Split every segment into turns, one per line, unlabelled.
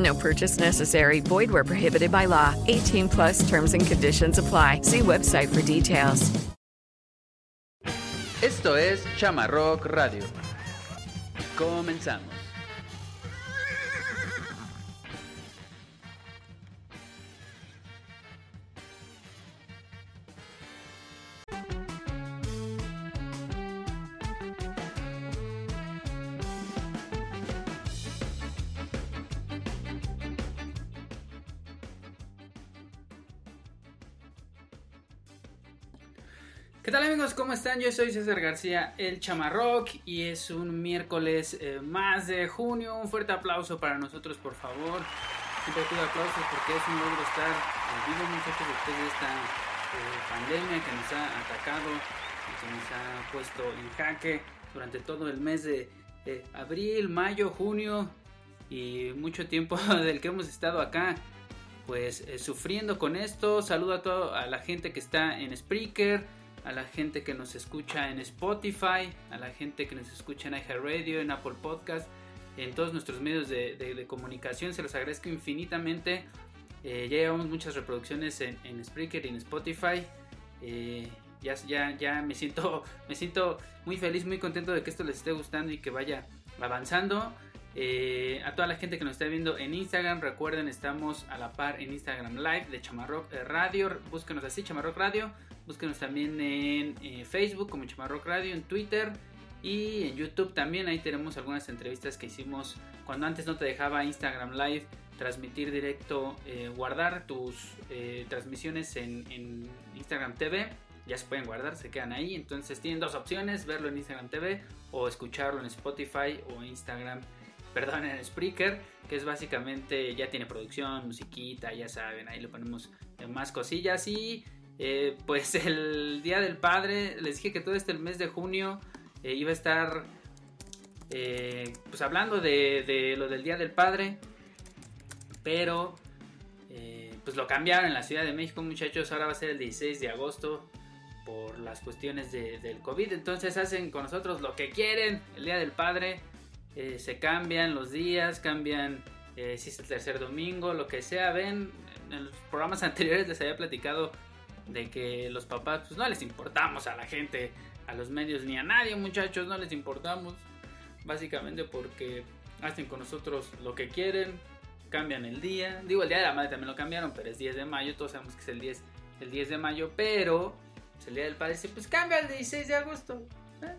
No purchase necessary. Void where prohibited by law. 18 plus terms and conditions apply. See website for details.
Esto es Chama Rock Radio. Comenzamos. ¿Qué tal amigos? ¿Cómo están? Yo soy César García, el Chamarrock, y es un miércoles eh, más de junio. Un fuerte aplauso para nosotros, por favor. Siempre pido aplausos porque es un logro estar vivo, muchachos, después de esta eh, pandemia que nos ha atacado que nos ha puesto en jaque durante todo el mes de eh, abril, mayo, junio y mucho tiempo del que hemos estado acá pues eh, sufriendo con esto. Saludo a toda a la gente que está en Spreaker, a la gente que nos escucha en Spotify, a la gente que nos escucha en iHeartRadio, en Apple Podcast, en todos nuestros medios de, comunicación. Se los agradezco infinitamente. Eh, ya llevamos muchas reproducciones en, en Spreaker y en Spotify. Eh, ya, ya, ya me siento, me siento muy feliz, muy contento de que esto les esté gustando y que vaya avanzando. Eh, a toda la gente que nos está viendo en Instagram, recuerden, estamos a la par en Instagram Live de Chamarrock Radio. Búsquenos así, Chamarrock Radio. Búsquenos también en eh, Facebook como Chamarrock Radio, en Twitter y en YouTube también. Ahí tenemos algunas entrevistas que hicimos cuando antes no te dejaba Instagram Live transmitir directo, eh, guardar tus eh, transmisiones en, en Instagram TV. Ya se pueden guardar, se quedan ahí. Entonces tienen dos opciones, verlo en Instagram TV o escucharlo en Spotify o Instagram perdón, en Spreaker, que es básicamente, ya tiene producción, musiquita, ya saben, ahí le ponemos más cosillas y eh, pues el Día del Padre, les dije que todo este mes de junio eh, iba a estar eh, pues hablando de, lo del Día del Padre, pero pues lo cambiaron en la Ciudad de México, muchachos, ahora va a ser el 16 de agosto por las cuestiones de- del COVID, entonces hacen con nosotros lo que quieren, el Día del Padre se cambian los días, cambian si es el tercer domingo, lo que sea. Ven, en los programas anteriores les había platicado de que los papás pues no les importamos a la gente, a los medios ni a nadie muchachos, no les importamos. Básicamente porque hacen con nosotros lo que quieren, cambian el día. Digo, el día de la madre también lo cambiaron, pero es 10 de mayo, todos sabemos que es el 10, el 10 de mayo, pero pues, el día del padre dice, pues cambia el 16 de agosto. ¿eh?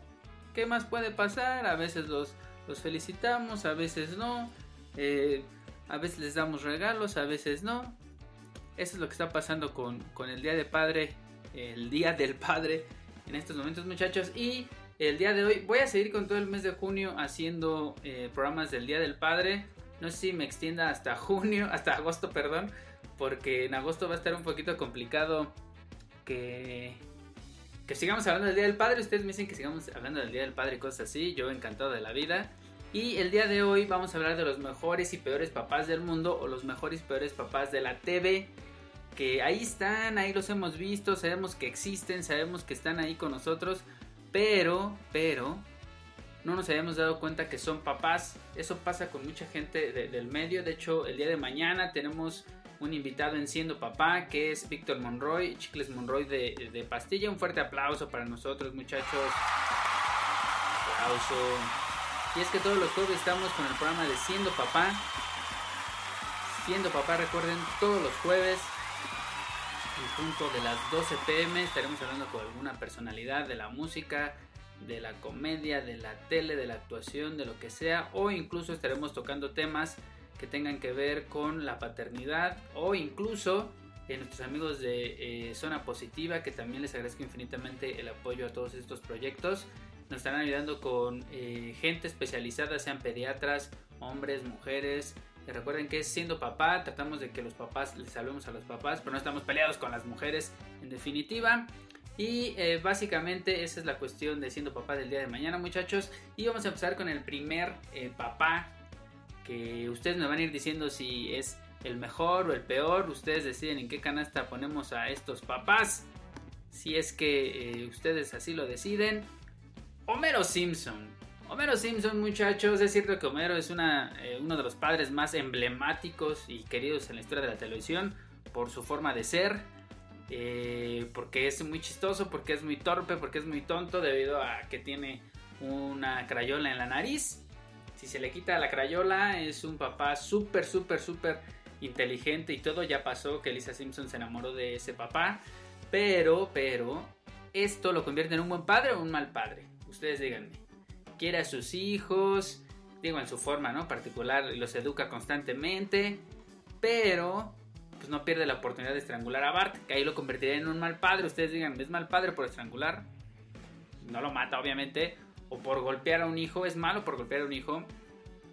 ¿Qué más puede pasar? A veces los los felicitamos, a veces no, eh, a veces les damos regalos, a veces no. Eso es lo que está pasando con, con el Día de Padre el Día del Padre en estos momentos muchachos y el día de hoy voy a seguir con todo el mes de junio haciendo eh, programas del Día del Padre. No sé si me extienda hasta junio, hasta agosto, perdón, porque en agosto va a estar un poquito complicado que, que sigamos hablando del Día del Padre. Ustedes me dicen que sigamos hablando del Día del Padre y cosas así. Yo encantado de la vida. Y el día de hoy vamos a hablar de los mejores y peores papás del mundo o los mejores y peores papás de la TV. Que ahí están, ahí los hemos visto, sabemos que existen, sabemos que están ahí con nosotros. Pero, pero, no nos habíamos dado cuenta que son papás. Eso pasa con mucha gente del medio. De hecho, el día de mañana tenemos un invitado en Siendo Papá, que es Víctor Monroy, Chicles Monroy de, Pastilla. Un fuerte aplauso para nosotros, muchachos. Aplauso. Y es que todos los jueves estamos con el programa de Siendo Papá. Siendo Papá, recuerden, todos los jueves, en punto de las 12 pm, estaremos hablando con alguna personalidad de la música, de la comedia, de la tele, de la actuación, de lo que sea, o incluso estaremos tocando temas que tengan que ver con la paternidad, o incluso eh, nuestros amigos de eh, Zona Positiva, que también les agradezco infinitamente el apoyo a todos estos proyectos. Nos estarán ayudando con eh, gente especializada, sean pediatras, hombres, mujeres. Y recuerden que siendo papá, tratamos de que los papás les hablemos a los papás, pero no estamos peleados con las mujeres en definitiva. Y eh, básicamente esa es la cuestión de siendo papá del día de mañana, muchachos. Y vamos a empezar con el primer eh, papá que ustedes me van a ir diciendo si es el mejor o el peor. Ustedes deciden en qué canasta ponemos a estos papás. Si es que ustedes así lo deciden. Homero Simpson. Homero Simpson, muchachos, es cierto que Homero es una, eh, uno de los padres más emblemáticos y queridos en la historia de la televisión por su forma de ser, eh, porque es muy chistoso, porque es muy torpe, porque es muy tonto debido a que tiene una crayola en la nariz. Si se le quita la crayola, es un papá súper, súper, súper inteligente y todo. Ya pasó que Lisa Simpson se enamoró de ese papá, pero, pero, ¿esto lo convierte en un buen padre o un mal padre? Ustedes díganme. Quiere a sus hijos, digo en su forma, ¿no? Particular, los educa constantemente, pero pues no pierde la oportunidad de estrangular a Bart, que ahí lo convertiría en un mal padre. Ustedes digan, ¿es mal padre por estrangular? No lo mata, obviamente. O por golpear a un hijo, es malo por golpear a un hijo,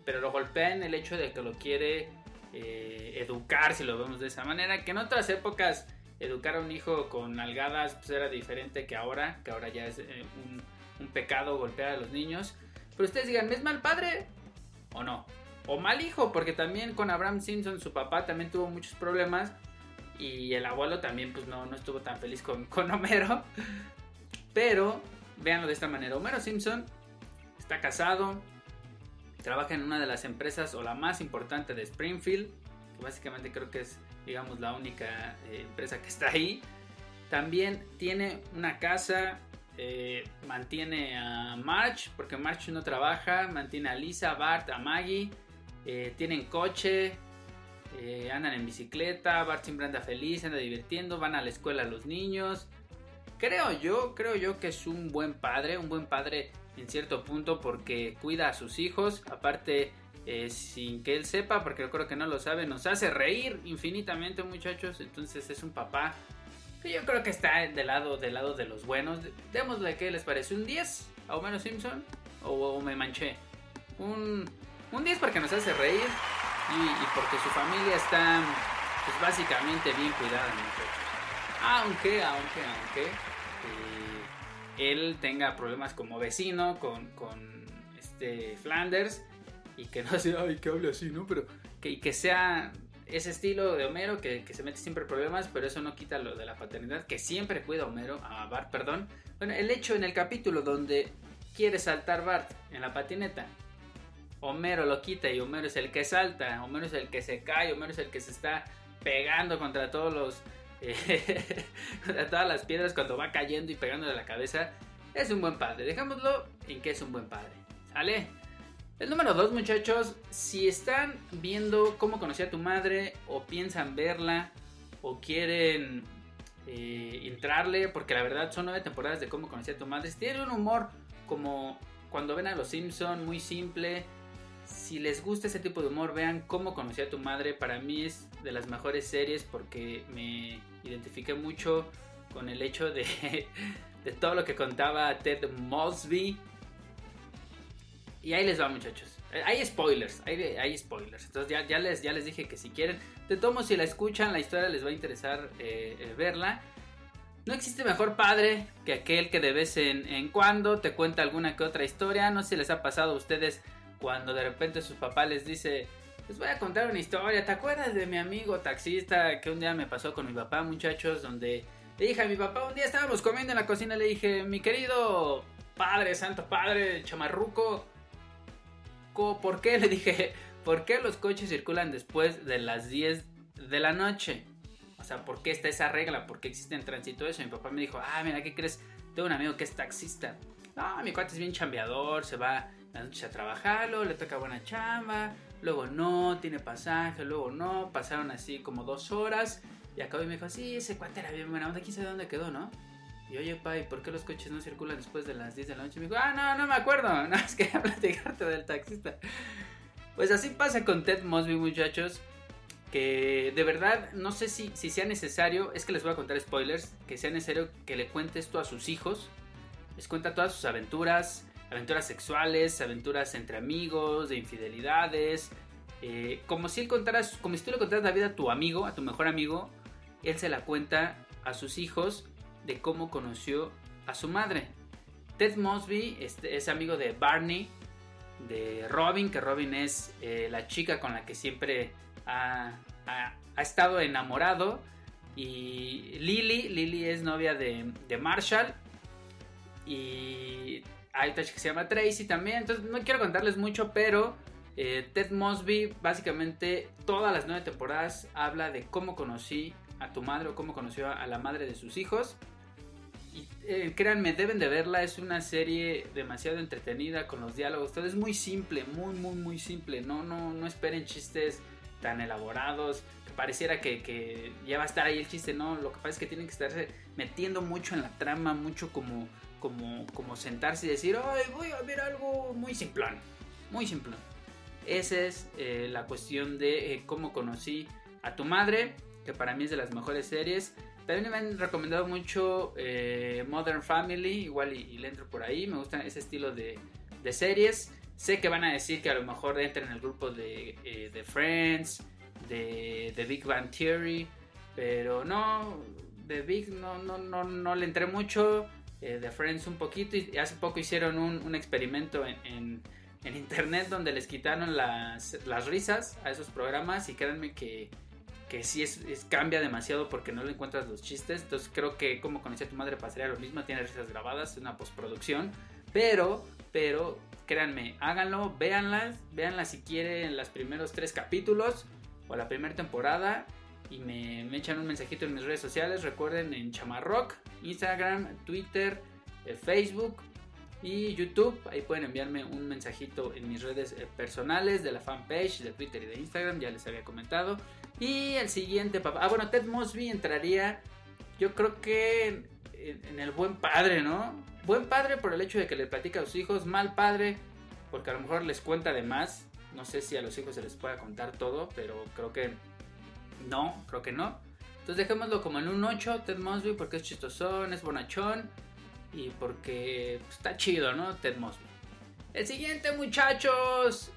pero lo golpea en el hecho de que lo quiere eh, educar, si lo vemos de esa manera. Que en otras épocas educar a un hijo con nalgadas pues, era diferente que ahora, que ahora ya es eh, un un pecado golpear a los niños. Pero ustedes digan, ¿es mal padre o no? O mal hijo, porque también con Abraham Simpson, su papá también tuvo muchos problemas. Y el abuelo también, pues no, no estuvo tan feliz con, con Homero. Pero, véanlo de esta manera. Homero Simpson está casado, trabaja en una de las empresas o la más importante de Springfield. Que básicamente creo que es, digamos, la única eh, empresa que está ahí. También tiene una casa eh, mantiene a March, porque March no trabaja, mantiene a Lisa, Bart, a Maggie, eh, tienen coche, eh, andan en bicicleta, Bart siempre anda feliz, anda divirtiendo, van a la escuela los niños. Creo yo, creo yo que es un buen padre, un buen padre en cierto punto porque cuida a sus hijos, aparte sin que él sepa, porque yo creo que no lo sabe, nos hace reír infinitamente muchachos, entonces es un papá yo creo que está del lado, del lado de los buenos. Démosle que les parece un 10 a Homero Simpson o, me manché. Un, un 10 porque nos hace reír y, porque su familia está pues básicamente bien cuidada, Aunque, aunque, aunque eh, él tenga problemas como vecino con, con este Flanders y que no sea, ay, que hable así, ¿no? Pero que, que sea ese estilo de Homero que, se mete siempre problemas, pero eso no quita lo de la paternidad, que siempre cuida a Homero, a Bart, perdón. Bueno, el hecho en el capítulo donde quiere saltar Bart en la patineta, Homero lo quita y Homero es el que salta, Homero es el que se cae, Homero es el que se está pegando contra todos los... Eh, contra todas las piedras cuando va cayendo y pegándole la cabeza. Es un buen padre, dejémoslo en que es un buen padre. ¿Sale? El número dos, muchachos, si están viendo cómo conocí a tu madre o piensan verla o quieren eh, entrarle, porque la verdad son nueve temporadas de cómo conocí a tu madre, si tienen un humor como cuando ven a los Simpson, muy simple. Si les gusta ese tipo de humor, vean cómo conocí a tu madre. Para mí es de las mejores series porque me identifiqué mucho con el hecho de, de todo lo que contaba Ted Mosby. Y ahí les va, muchachos. Eh, Hay spoilers, hay, spoilers. Entonces ya, ya, les, ya les dije que si quieren, de tomo si la escuchan, la historia les va a interesar eh, eh, verla. No existe mejor padre que aquel que de vez en, cuando te cuenta alguna que otra historia. No sé si les ha pasado a ustedes cuando de repente su papá les dice, les voy a contar una historia. ¿Te acuerdas de mi amigo taxista que un día me pasó con mi papá, muchachos? Donde le dije a mi papá, un día estábamos comiendo en la cocina, le dije, mi querido padre, santo padre, chamarruco, co- ¿por qué? Le dije, ¿por qué los coches circulan después de las 10 de la noche? O sea, ¿por qué está esa regla? ¿Por qué existe en tránsito eso? Mi papá me dijo, ah, mira, ¿qué crees? Tengo un amigo que es taxista. No, mi cuate es bien chambeador, se va las noches a trabajar, luego le toca buena chamba, luego no, tiene pasaje, luego no. Pasaron así como dos horas y acabó y me dijo, sí, ese cuate era bien buena onda, quién sabe dónde quedó, ¿no? Y oye, pa, ¿y por qué los coches no circulan después de las 10 de la noche? Y me dijo, ah, no, no me acuerdo, no, es que platicarte del taxista. Pues así pasa con Ted Mosby, muchachos. Que de verdad no sé si, si sea necesario, es que les voy a contar spoilers, que sea necesario que le cuente esto a sus hijos. Les cuenta todas sus aventuras, aventuras sexuales, aventuras entre amigos, de infidelidades. eh, como si él contara, como si tú le contaras la vida a tu amigo, a tu mejor amigo, él se la cuenta a sus hijos de cómo conoció a su madre. Ted Mosby este, es amigo de Barney, de Robin, que Robin es eh, la chica con la que siempre ha, estado enamorado. Y Lily, Lily es novia de, Marshall. Y hay otra que se llama Tracy también. Entonces no quiero contarles mucho, pero eh, Ted Mosby básicamente todas las nueve temporadas habla de cómo conocí a tu madre o cómo conoció a la madre de sus hijos. Y eh, créanme, deben de verla. Es una serie demasiado entretenida con los diálogos. Todo es muy simple, muy, muy, muy simple. No, no, no esperen chistes tan elaborados. Que pareciera que, que ya va a estar ahí el chiste. No, lo que pasa es que tienen que estarse metiendo mucho en la trama, mucho como, como, como sentarse y decir, ay, voy a ver algo muy simplón. Muy simplón. Esa es eh, la cuestión de eh, cómo conocí a tu madre, que para mí es de las mejores series. También me han recomendado mucho eh, Modern Family, igual y, le entro por ahí. Me gustan ese estilo de, series. Sé que van a decir que a lo mejor entran en el grupo de, eh, Friends, de, de Big Bang Theory, pero no, de Big no, no, no, no le entré mucho. eh, de Friends un poquito y hace poco hicieron un, un experimento en, en, en internet donde les quitaron las, las risas a esos programas y créanme que, que sí es, cambia demasiado porque no le encuentras los chistes. Entonces creo que como conocí a tu madre pasaría lo mismo, tiene risas grabadas, es una postproducción. Pero, pero, créanme, háganlo, véanlas, véanlas si quieren los primeros tres capítulos o la primera temporada. Y me, me echan un mensajito en mis redes sociales. Recuerden en Chamarrock, Instagram, Twitter, eh, Facebook y YouTube. Ahí pueden enviarme un mensajito en mis redes eh, personales de la fanpage de Twitter y de Instagram. Ya les había comentado. Y el siguiente, papá. Ah, bueno, Ted Mosby entraría. Yo creo que en, el buen padre, ¿no? Buen padre por el hecho de que le platica a sus hijos. Mal padre porque a lo mejor les cuenta de más. No sé si a los hijos se les pueda contar todo, pero creo que no, creo que no. Entonces dejémoslo como en un 8, Ted Mosby, porque es chistosón, es bonachón y porque pues, está chido, ¿no? Ted Mosby. El siguiente, muchachos,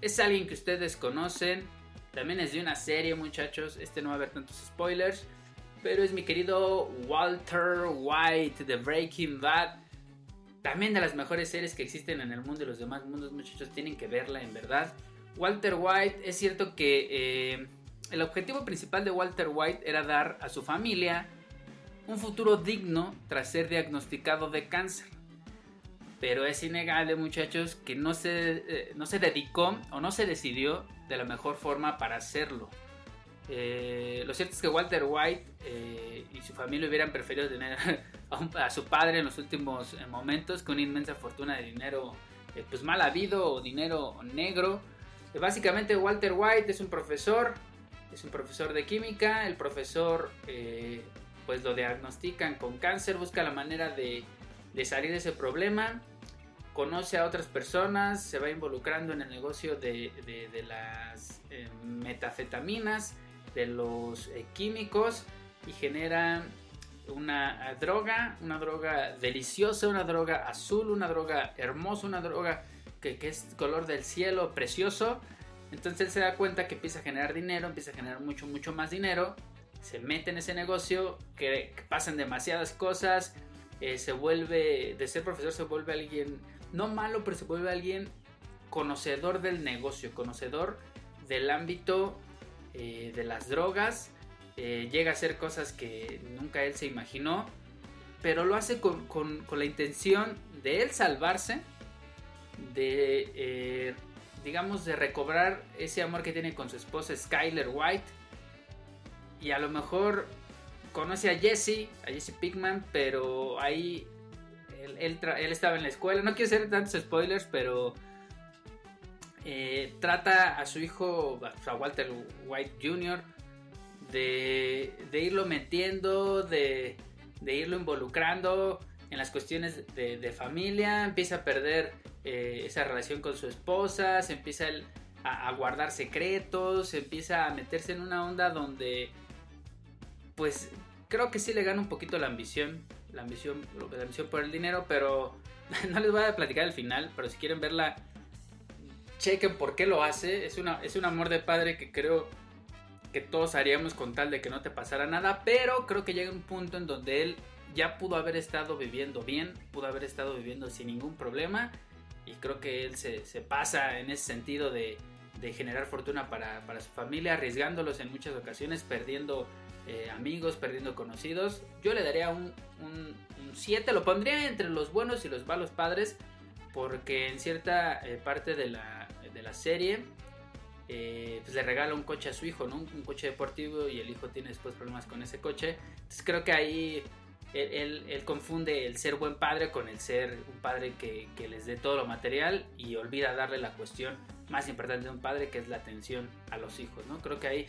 es alguien que ustedes conocen. También es de una serie, muchachos. Este no va a haber tantos spoilers. Pero es mi querido Walter White de Breaking Bad. También de las mejores series que existen en el mundo y los demás mundos, muchachos. Tienen que verla, en verdad. Walter White, es cierto que eh, el objetivo principal de Walter White era dar a su familia un futuro digno tras ser diagnosticado de cáncer. Pero es innegable, muchachos, que no se, eh, no se dedicó o no se decidió de la mejor forma para hacerlo. Eh, lo cierto es que Walter White eh, y su familia hubieran preferido tener a, un- a su padre en los últimos eh, momentos con una inmensa fortuna de dinero eh, pues mal habido o dinero negro. Eh, básicamente Walter White es un profesor, es un profesor de química, el profesor pues lo diagnostican con cáncer, busca la manera de, de salir de ese problema, conoce a otras personas, se va involucrando en el negocio de, de- las eh, metafetaminas, de los eh, químicos y genera una droga, una droga deliciosa, una droga azul, una droga hermosa, una droga que, que, es color del cielo, precioso. Entonces él se da cuenta que empieza a generar dinero, empieza a generar mucho, mucho más dinero. Se mete en ese negocio, que, que pasan demasiadas cosas. Eh, se vuelve, de ser profesor, se vuelve alguien, no malo, pero se vuelve alguien conocedor del negocio, conocedor del ámbito eh, de las drogas. Eh, llega a hacer cosas que nunca él se imaginó, pero lo hace con, con, la intención de él salvarse, de, eh, digamos, de recobrar ese amor que tiene con su esposa Skyler White. Y a lo mejor conoce a Jesse, a Jesse Pickman, pero ahí él, estaba en la escuela. No quiero hacer tantos spoilers, pero eh, trata a su hijo, a Walter White Jr., de, de irlo metiendo, de, de, irlo involucrando en las cuestiones de, de familia, empieza a perder eh, esa relación con su esposa, se empieza a, a, guardar secretos, se empieza a meterse en una onda donde, pues, creo que sí le gana un poquito la ambición, la ambición, la ambición por el dinero, pero no les voy a platicar el final, pero si quieren verla chequen por qué lo hace. Es, una, es un amor de padre que creo que todos haríamos con tal de que no te pasara nada. Pero creo que llega un punto en donde él ya pudo haber estado viviendo bien, pudo haber estado viviendo sin ningún problema. Y creo que él se, se pasa en ese sentido de, de generar fortuna para, para, su familia, arriesgándolos en muchas ocasiones, perdiendo eh, amigos, perdiendo conocidos. Yo le daría un 7, lo pondría entre los buenos y los malos padres porque en cierta eh, parte de la, de la serie eh, pues le regala un coche a su hijo, ¿no? Un, un, coche deportivo y el hijo tiene después problemas con ese coche. Entonces creo que ahí él, confunde el ser buen padre con el ser un padre que, les dé todo lo material y olvida darle la cuestión más importante de un padre que es la atención a los hijos, ¿no? Creo que ahí...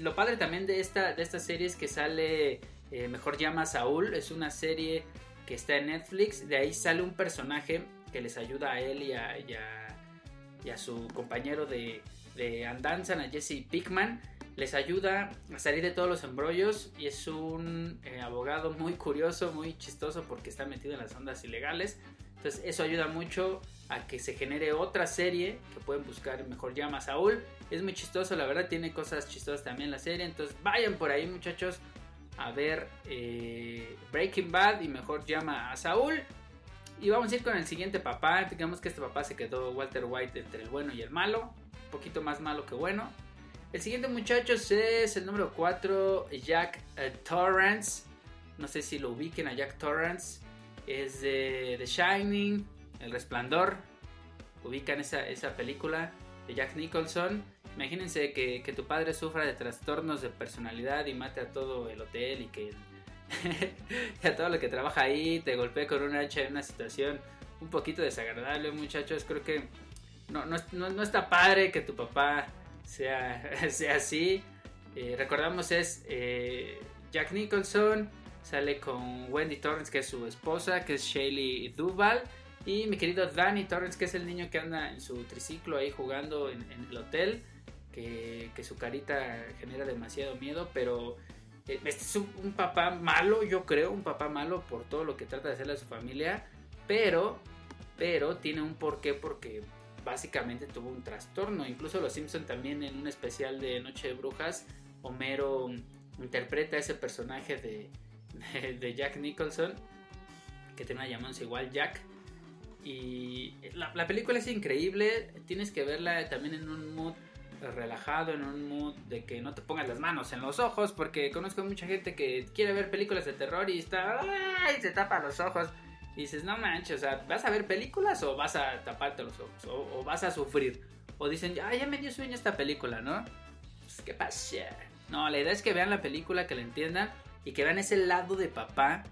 Lo padre también de esta, de serie es que sale eh, Mejor llama Saúl, es una serie que está en Netflix, de ahí sale un personaje que les ayuda a él y a su compañero de, de, andanza, a Jesse Pickman. Les ayuda a salir de todos los embrollos y es un eh, abogado muy curioso, muy chistoso porque está metido en las ondas ilegales. Entonces eso ayuda mucho a que se genere otra serie que pueden buscar mejor llama Saúl. Es muy chistoso, la verdad tiene cosas chistosas también la serie. Entonces vayan por ahí muchachos a ver eh, Breaking Bad y mejor llama a Saúl. Y vamos a ir con el siguiente papá. Digamos que este papá se quedó Walter White entre el bueno y el malo. Un poquito más malo que bueno. El siguiente muchacho es el número 4, Jack uh, Torrance. No sé si lo ubiquen a Jack Torrance. Es de The Shining, El Resplandor. Ubican esa, esa película de Jack Nicholson. Imagínense que, que, tu padre sufra de trastornos de personalidad y mate a todo el hotel y que a todo lo que trabaja ahí te golpee con un hacha en una situación un poquito desagradable, muchachos. Creo que no, no, no, no está padre que tu papá sea, sea así. Eh, recordamos es eh, Jack Nicholson, sale con Wendy Torrance, que es su esposa, que es Shaylee Duval. Y mi querido Danny Torrance, que es el niño que anda en su triciclo ahí jugando en, el hotel. Que, que, su carita genera demasiado miedo, pero este es un, un, papá malo, yo creo, un papá malo por todo lo que trata de hacerle a su familia, pero, pero tiene un porqué porque básicamente tuvo un trastorno. Incluso los Simpson también en un especial de Noche de Brujas, Homero interpreta a ese personaje de, de, Jack Nicholson, que tiene una llamanza igual Jack. Y la, la, película es increíble, tienes que verla también en un mood relajado, en un mood de que no te pongas las manos en los ojos, porque conozco mucha gente que quiere ver películas de terror y está, ¡ay! se tapa los ojos. Y dices, no manches, o sea, ¿vas a ver películas o vas a taparte los ojos? O, vas a sufrir. O dicen, ya me dio sueño esta película, ¿no? Pues, ¿qué pasa? No, la idea es que vean la película, que la entiendan y que vean ese lado de papá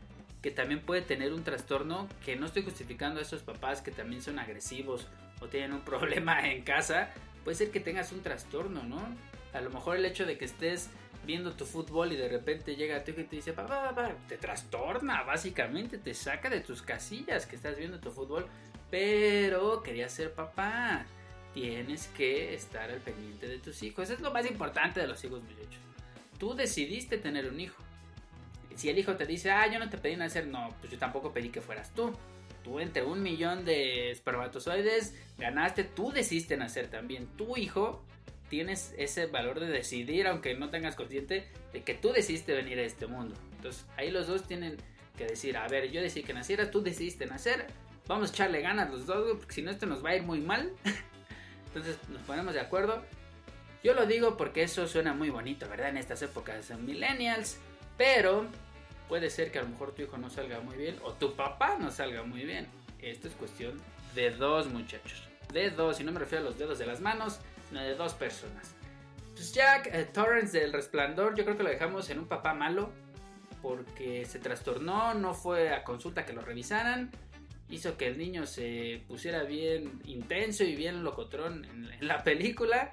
que también puede tener un trastorno, que no estoy justificando a esos papás que también son agresivos o tienen un problema en casa, puede ser que tengas un trastorno, ¿no? A lo mejor el hecho de que estés viendo tu fútbol y de repente llega tu hijo y te dice, papá, papá, te trastorna, básicamente, te saca de tus casillas que estás viendo tu fútbol, pero querías ser papá. Tienes que estar al pendiente de tus hijos. Eso es lo más importante de los hijos, muchachos. Tú decidiste tener un hijo. si el hijo te dice, ah, yo no te pedí nacer, no, pues yo tampoco pedí que fueras tú. Tú entre un millón de espermatozoides ganaste, tú decidiste nacer también. Tu hijo tienes ese valor de decidir, aunque no tengas consciente de que tú decidiste venir a este mundo. Entonces ahí los dos tienen que decir, a ver, yo decidí que naciera, tú decidiste nacer, vamos a echarle ganas los dos, porque si no esto nos va a ir muy mal. Entonces nos ponemos de acuerdo. Yo lo digo porque eso suena muy bonito, ¿verdad? En estas épocas millennials, pero puede ser que a lo mejor tu hijo no salga muy bien o tu papá no salga muy bien. Esto es cuestión de dos muchachos. De dos, y no me refiero a los dedos de las manos, de dos personas. Pues Jack eh, Torrance del Resplandor, yo creo que lo dejamos en un papá malo porque se trastornó, no fue a consulta que lo revisaran, hizo que el niño se pusiera bien intenso y bien locotrón en, la película.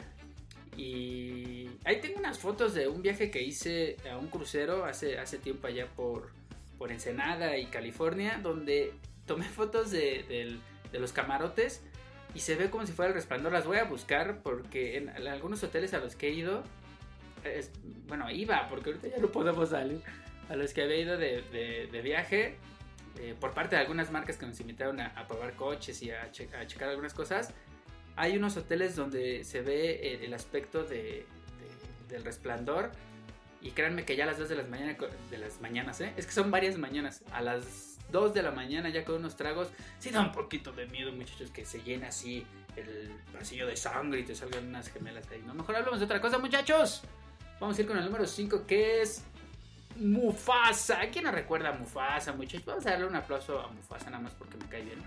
Y ahí tengo unas fotos de un viaje que hice a un crucero hace, hace tiempo allá por, por Ensenada y California, donde tomé fotos de, de los camarotes y se ve como si fuera el resplandor. Las voy a buscar porque en, en algunos hoteles a los que he ido, es- bueno, iba, porque ahorita ya no podemos salir, a los que había ido de, de- de viaje, eh, por parte de algunas marcas que nos invitaron a, a probar coches y a, che- a checar algunas cosas, hay unos hoteles donde se ve el, el aspecto de- del resplandor. Y créanme que ya a las 2 de las, mañana, de las mañanas, ¿eh? es que son varias mañanas. A las 2 de la mañana, ya con unos tragos, sí da un poquito de miedo, muchachos, que se llena así el pasillo de sangre y te salgan unas gemelas ahí. No, mejor hablamos de otra cosa, muchachos. Vamos a ir con el número 5, que es Mufasa. ¿Quién no recuerda a Mufasa, muchachos? Vamos a darle un aplauso a Mufasa, nada más porque me cae bien.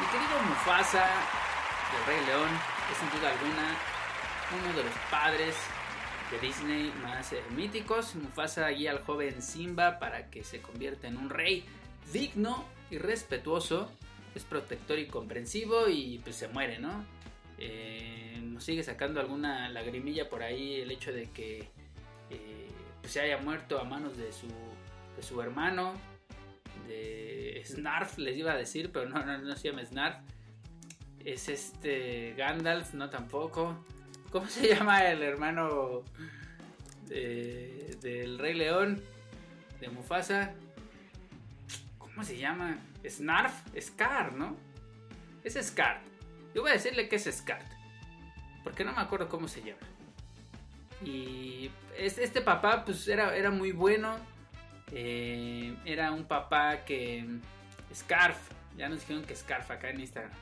Mi querido Mufasa, del Rey León, es sin duda alguna uno de los padres de Disney más eh, míticos. Mufasa guía al joven Simba para que se convierta en un rey digno y respetuoso. Es protector y comprensivo y pues se muere, ¿no? Eh, nos sigue sacando alguna lagrimilla por ahí el hecho de que eh, pues, se haya muerto a manos de su, de su hermano, de Snarf, les iba a decir, pero no, no, no se llama Snarf. Es este Gandalf, no tampoco. ¿Cómo se llama el hermano de- del Rey León? De Mufasa. ¿Cómo se llama? Snarf, Scar, ¿no? Es Scar. Yo voy a decirle que es Scar. Porque no me acuerdo cómo se llama. Y es- este papá pues era, era muy bueno. Eh, era un papá que... Scarf. Ya nos dijeron que Scarf acá en Instagram.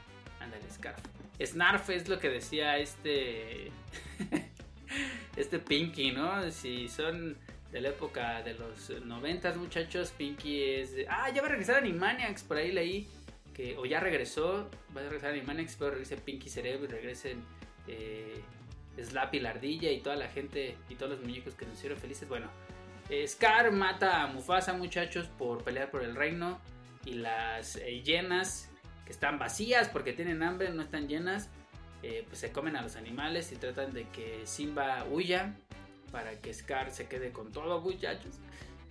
Ándale, Scarf. Snarf es lo que decía este... este Pinky, ¿no? Si son de la época de los noventas muchachos, Pinky es... Ah, ya va a regresar Animaniacs, por ahí leí. Que, o ya regresó, va a regresar Animaniacs, pero regrese Pinky Cerebro y regresen eh, Slappy la ardilla y toda la gente y todos los muñecos que nos hicieron felices. Bueno, eh, Scar mata a Mufasa, muchachos, por pelear por el reino. Y las eh, que están vacías porque tienen hambre, no están llenas, eh, pues se comen a los animales y tratan de que Simba huya para que Scar se quede con todo, muchachos.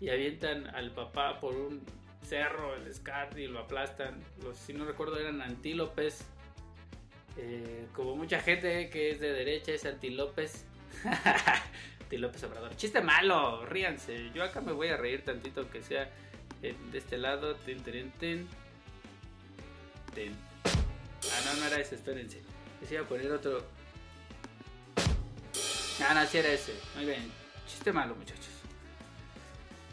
Y avientan al papá por un cerro, el Scar, y lo aplastan. Si no recuerdo, eran antílopes. Eh, como mucha gente que es de derecha es antilopes. antilopes Obrador. Chiste malo, ríanse. Yo acá me voy a reír tantito que sea eh, de este lado. Ten, ten, ten. Ah, no, no era ese, espérense. Les iba a poner otro. Ah, no, sí era ese. Muy bien. Chiste malo, muchachos.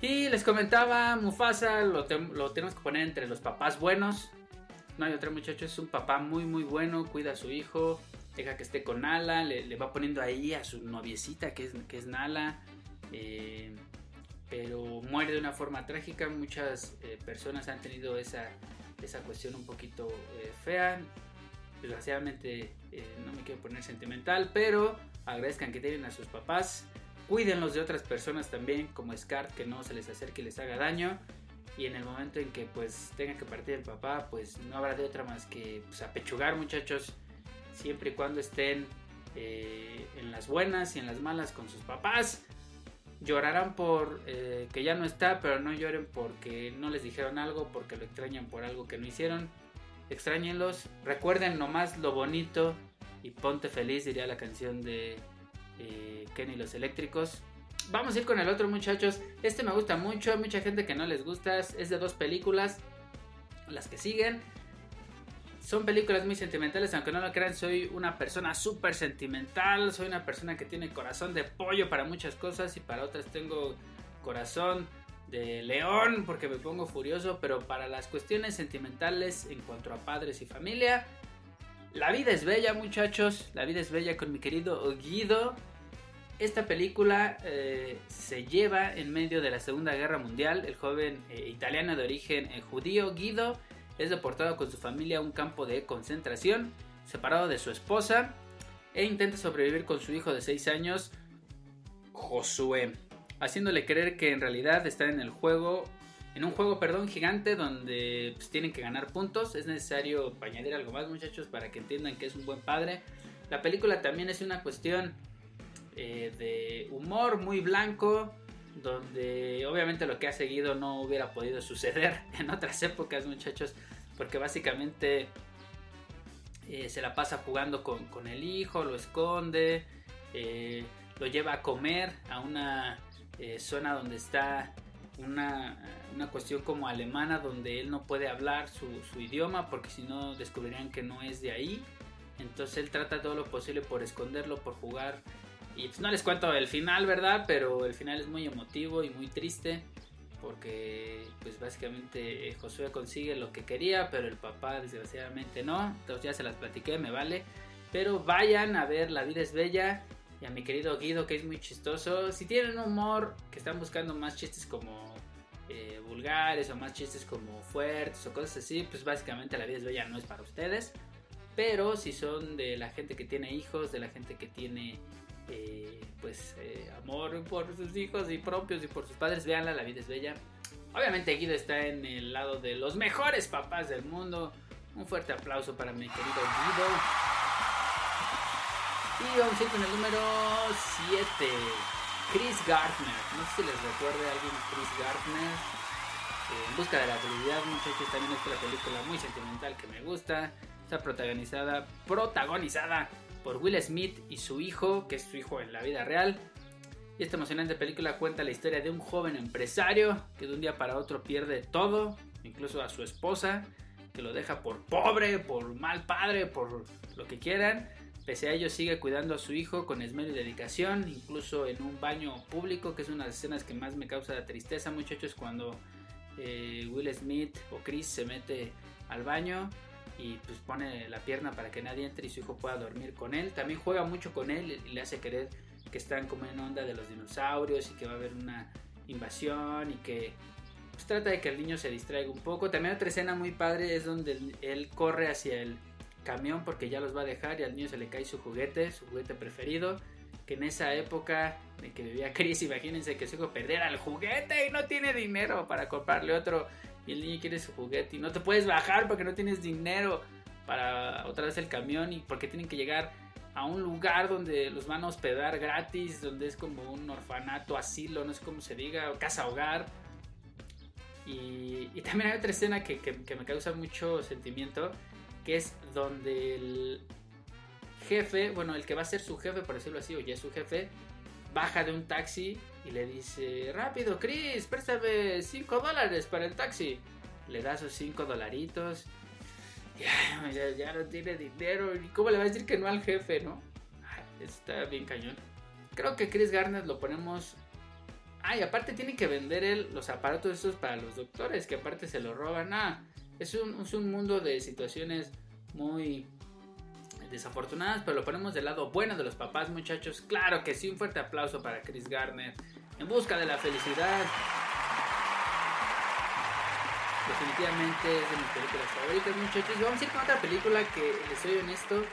Y les comentaba, Mufasa lo, te- lo tenemos que poner entre los papás buenos. No hay otro muchacho, es un papá muy muy bueno, cuida a su hijo, deja que esté con Nala, le, le va poniendo ahí a su noviecita que es, que es Nala. eh, pero muere de una forma trágica, muchas eh, personas han tenido esa, esa cuestión un poquito eh, fea. Desgraciadamente eh, no me quiero poner sentimental, pero agradezcan que tienen a sus papás. Cuídenlos de otras personas también, como Scar, que no se les acerque y les haga daño. Y en el momento en que pues tenga que partir el papá, pues no habrá de otra más que pues, apechugar muchachos. Siempre y cuando estén eh, en las buenas y en las malas con sus papás. Llorarán por eh, que ya no está, pero no lloren porque no les dijeron algo, porque lo extrañan por algo que no hicieron. Extrañenlos, recuerden nomás lo bonito y ponte feliz, diría la canción de eh, Kenny los Eléctricos. vamos a ir con el otro, muchachos. Este me gusta mucho. Hay mucha gente que no les gusta. Es de dos películas. Las que siguen. Son películas muy sentimentales, aunque no lo crean, soy una persona súper sentimental, soy una persona que tiene corazón de pollo para muchas cosas y para otras tengo corazón de león porque me pongo furioso, pero para las cuestiones sentimentales en cuanto a padres y familia, la vida es bella muchachos, la vida es bella con mi querido Guido. Esta película eh, se lleva en medio de la Segunda Guerra Mundial, el joven eh, italiano de origen eh, judío Guido es deportado con su familia a un campo de concentración, separado de su esposa, e intenta sobrevivir con su hijo de 6 años, Josué, haciéndole creer que en realidad está en el juego, en un juego, perdón, gigante donde pues, tienen que ganar puntos. Es necesario añadir algo más, muchachos, para que entiendan que es un buen padre. La película también es una cuestión eh, de humor muy blanco, donde obviamente lo que ha seguido no hubiera podido suceder en otras épocas, muchachos, porque básicamente eh, se la pasa jugando con, el hijo, lo esconde, eh, lo lleva a comer a una eh, zona donde está una, cuestión como alemana, donde él no puede hablar su, su idioma, porque si no descubrirían que no es de ahí. Entonces él trata todo lo posible por esconderlo, por jugar y pues no les cuento el final, ¿verdad? Pero el final es muy emotivo y muy triste. Porque pues básicamente eh, Josué consigue lo que quería, pero el papá desgraciadamente no. Entonces ya se las platiqué, me vale. Pero vayan a ver La vida es bella. Y a mi querido Guido que es muy chistoso. Si tienen humor, que están buscando más chistes como eh, vulgares o más chistes como fuertes o cosas así, pues básicamente La vida es bella no es para ustedes. Pero si son de la gente que tiene hijos, de la gente que tiene eh, pues eh, amor por sus hijos y propios y por sus padres, veanla, la vida es bella. Obviamente Guido está en el lado de los mejores papás del mundo. Un fuerte aplauso para mi querido Guido. Y vamos a ir con el número 7. Chris Gardner. No sé si les recuerde a alguien Chris Gardner. Eh, en busca de la felicidad, muchachos, también es una película muy sentimental que me gusta. Está protagonizada, protagonizada por Will Smith y su hijo, que es su hijo en la vida real. Y esta emocionante película cuenta la historia de un joven empresario que de un día para otro pierde todo, incluso a su esposa, que lo deja por pobre, por mal padre, por lo que quieran. Pese a ello sigue cuidando a su hijo con esmero y dedicación, incluso en un baño público, que es una de las escenas que más me causa tristeza muchachos, cuando eh, Will Smith o Chris se mete al baño y pues pone la pierna para que nadie entre y su hijo pueda dormir con él. También juega mucho con él y le hace creer que están como en onda de los dinosaurios y que va a haber una invasión y que pues, trata de que el niño se distraiga un poco. También otra escena muy padre es donde él corre hacia el camión porque ya los va a dejar y al niño se le cae su juguete, su juguete preferido. Que en esa época de que vivía Chris, imagínense que su hijo perdiera el juguete y no tiene dinero para comprarle otro y el niño quiere su juguete y no te puedes bajar porque no tienes dinero para otra vez el camión y porque tienen que llegar a un lugar donde los van a hospedar gratis, donde es como un orfanato, asilo, no sé cómo se diga, casa hogar. Y, también hay otra escena que, que, me causa mucho sentimiento, que es donde el jefe, bueno, el que va a ser su jefe, por decirlo así, o ya es su jefe, baja de un taxi y le dice, rápido, Chris, préstame 5 dólares para el taxi. Le da sus 5 dolaritos. Ya, ya, no tiene dinero. ¿Y cómo le va a decir que no al jefe, no? está bien cañón. Creo que Chris Garner lo ponemos... Ay, aparte tiene que vender él los aparatos estos para los doctores, que aparte se lo roban. Ah, es un, es un mundo de situaciones muy desafortunadas, pero lo ponemos del lado bueno de los papás, muchachos. Claro que sí, un fuerte aplauso para Chris Garner. En busca de la felicidad. Definitivamente es de mis películas favoritas, muchachos. vamos a ir con otra película que, les soy honesto,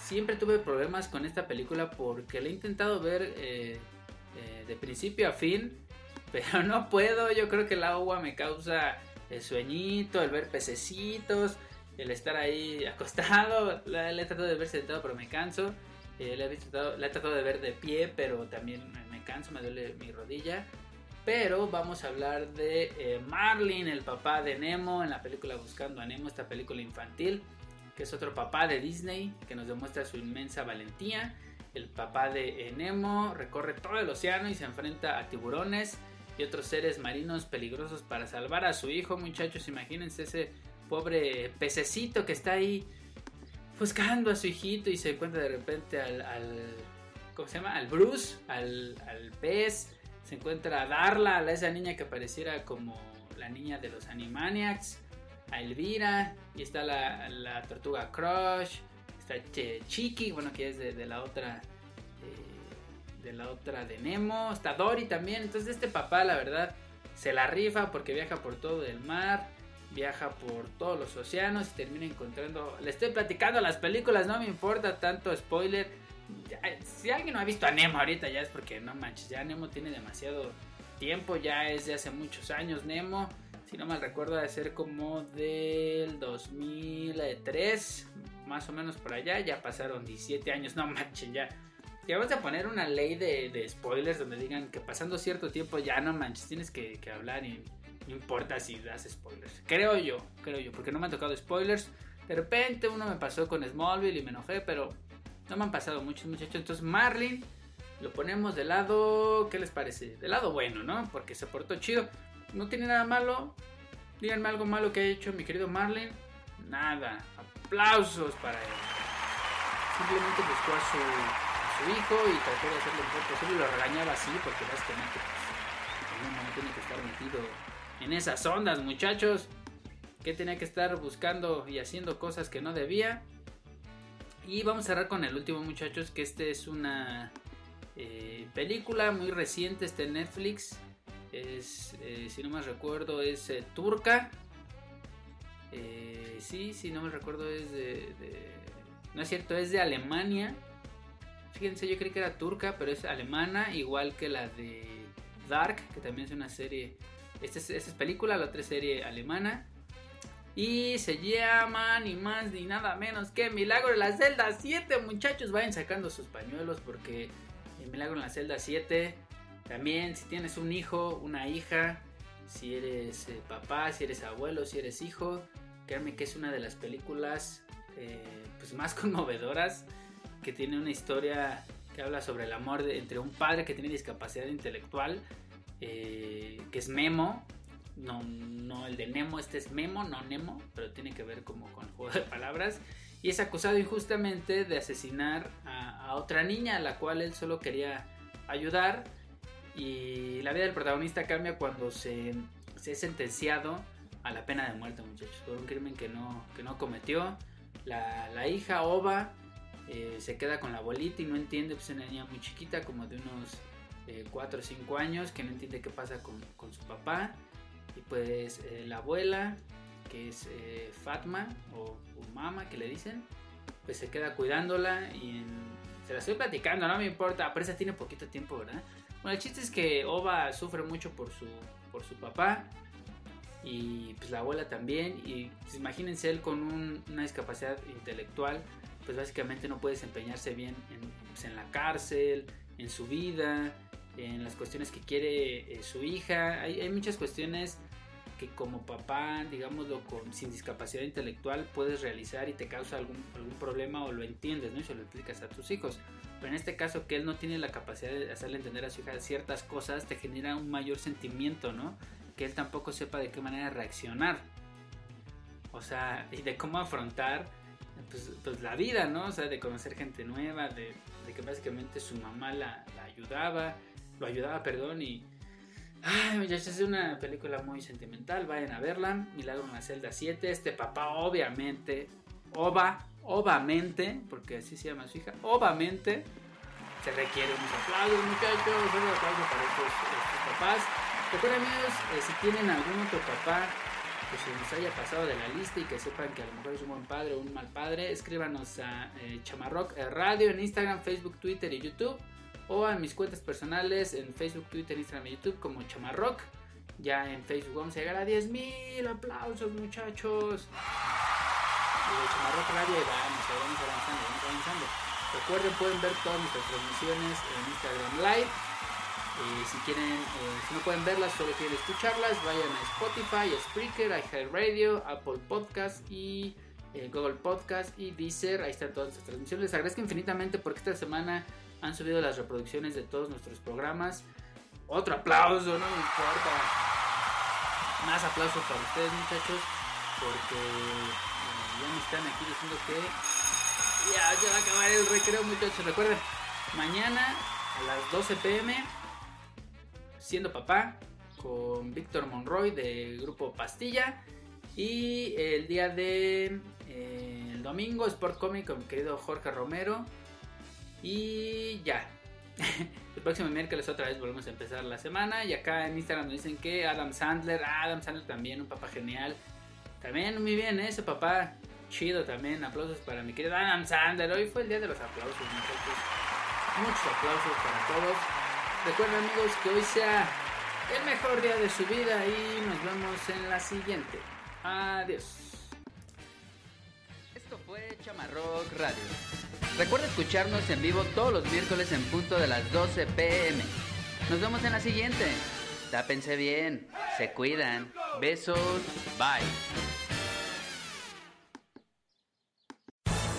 siempre tuve problemas con esta película porque la he intentado ver eh, eh, de principio a fin, pero no puedo. Yo creo que el agua me causa el sueñito, el ver pececitos el estar ahí acostado. La, he tratado de ver sentado, pero me canso. Eh, la, he tratado, tratado de ver de pie, pero también me, canso, me duele mi rodilla. Pero vamos a hablar de eh, Marlin, el papá de Nemo, en la película Buscando a Nemo, esta película infantil, que es otro papá de Disney, que nos demuestra su inmensa valentía. el papá de Nemo, recorre todo el océano y se enfrenta a tiburones y otros seres marinos peligrosos para salvar a su hijo, muchachos. Imagínense ese pobre pececito que está ahí buscando a su hijito y se encuentra de repente al, al ¿cómo se llama? Al Bruce, al, pez. Se encuentra a Darla, a esa niña que pareciera como la niña de los Animaniacs. A Elvira. Y está la, la tortuga Crush. Está Chiqui, bueno, que es de, de la otra. Eh, de la otra de Nemo. Está Dory también. Entonces este papá, la verdad, se la rifa porque viaja por todo el mar viaja por todos los océanos y termina encontrando. Le estoy platicando las películas, no me importa tanto spoiler. si alguien no ha visto a Nemo ahorita, ya es porque no manches, ya Nemo tiene demasiado tiempo, ya es de hace muchos años Nemo. Si no mal recuerdo, de ser como del 2003, más o menos por allá. Ya pasaron 17 años, no manches, ya. Y vamos a poner una ley de, spoilers donde digan que pasando cierto tiempo ya no manches, tienes que hablar y no importa si das spoilers. Creo yo, creo yo, porque no me han tocado spoilers. De repente uno me pasó con Smallville y me enojé, pero no me han pasado muchos muchachos. Entonces Marlin lo ponemos de lado, ¿qué les parece? De lado bueno, ¿no? Porque se portó chido. No tiene nada malo. Díganme algo malo que ha hecho mi querido Marlin. Nada. Aplausos para él. Simplemente buscó a su, a su hijo y trató de hacerlo lo mejor posible. Lo regañaba así porque básicamente pues, no tiene que estar metido en esas ondas, muchachos. Que tenía que estar buscando y haciendo cosas que no debía. Y vamos a cerrar con el último, muchachos, que este es una eh, película muy reciente, este Netflix. Es, eh, si no me recuerdo, es eh, turca. sí, si no me recuerdo, es de, No es cierto, es de Alemania. Fíjense, yo creí que era turca, pero es alemana, igual que la de Dark, que también es una serie esta es, película, la otra serie alemana. Y se llama ni más ni nada menos que Milagro en la celda 7. Muchachos, vayan sacando sus pañuelos porque Milagro en la celda 7 también si tienes un hijo, una hija, si eres eh, papá, si eres abuelo, si eres hijo, créanme que es una de las películas eh, pues más conmovedoras que tiene una historia que habla sobre el amor entre un padre que tiene discapacidad intelectual eh, que es Memo. No, no el de Nemo, este es Memo, no Nemo, pero tiene que ver como con el juego de palabras. Y es acusado injustamente de asesinar a, otra niña a la cual él solo quería ayudar. Y la vida del protagonista cambia cuando se, se es sentenciado a la pena de muerte, muchachos, por un crimen que no, que no cometió. La, hija Ova eh, se queda con la abuelita y no entiende, pues es una niña muy chiquita, como de unos 4 o 5 años que no entiende qué pasa con, su papá. Y pues eh, la abuela, que es eh, Fatma o, Mama que le dicen, pues se queda cuidándola y se la estoy platicando, no me importa, esa tiene poquito tiempo, ¿verdad? Bueno, el chiste es que Oba sufre mucho por su, por su papá y pues la abuela también y pues, imagínense él con una discapacidad intelectual pues básicamente no puede desempeñarse bien en, pues, en la cárcel, en su vida, en las cuestiones que quiere eh, su hija. Hay, muchas cuestiones que como papá, digámoslo, con, sin discapacidad intelectual puedes realizar y te causa algún, algún problema o lo entiendes, ¿no? Y se lo explicas a tus hijos. Pero en este caso que él no tiene la capacidad de hacerle entender a su hija ciertas cosas, te genera un mayor sentimiento, ¿no? Que él tampoco sepa de qué manera reaccionar. O sea, y de cómo afrontar pues, pues la vida, ¿no? O sea, de conocer gente nueva, de, de que básicamente su mamá la, la ayudaba lo ayudaba, perdón, y... Ay, muchachos, es una película muy sentimental, vayan a verla. Milagro en la celda 7. Este papá, obviamente, ova, obviamente, porque así se llama su hija, obviamente, se requiere unos aplausos, muchachos, un aplauso para estos, papás. Recuerden, amigos, eh, si tienen algún otro papá que se nos haya pasado de la lista y que sepan que a lo mejor es un buen padre o un mal padre, escríbanos a eh, Chamarrock Radio en Instagram, Facebook, Twitter y YouTube o a mis cuentas personales en Facebook, Twitter, Instagram y YouTube como Chamarrock. Ya en Facebook vamos a llegar a 10.000 aplausos, muchachos. Y Chamarrock Radio vamos, vamos avanzando, vamos avanzando. Recuerden, pueden ver todas nuestras transmisiones en Instagram Live. Y si quieren, eh, si no pueden verlas, solo quieren escucharlas, vayan a Spotify, a Spreaker, a Radio, Apple Podcast y eh, Google Podcast y Deezer. Ahí están todas nuestras transmisiones. Les agradezco infinitamente porque esta semana Han subido las reproducciones de todos nuestros programas. Otro aplauso, no me importa. Más aplausos para ustedes, muchachos. Porque eh, ya me están aquí diciendo que ya, ya va a acabar el recreo, muchachos. Recuerden, mañana a las 12 pm, siendo papá, con Víctor Monroy del grupo Pastilla. Y el día de eh, domingo, Sport Comic con mi querido Jorge Romero. Y ya. el próximo miércoles otra vez volvemos a empezar la semana. Y acá en Instagram nos dicen que Adam Sandler, Adam Sandler también, un papá genial. También muy bien, ¿eh? ese papá chido también. Aplausos para mi querido Adam Sandler. Hoy fue el día de los aplausos, muchachos. Muchos aplausos para todos. Recuerden amigos que hoy sea el mejor día de su vida y nos vemos en la siguiente. Adiós.
Esto fue Chamarrock Radio. Recuerda escucharnos en vivo todos los miércoles en punto de las 12 pm. Nos vemos en la siguiente. Tápense bien, se cuidan. Besos, bye.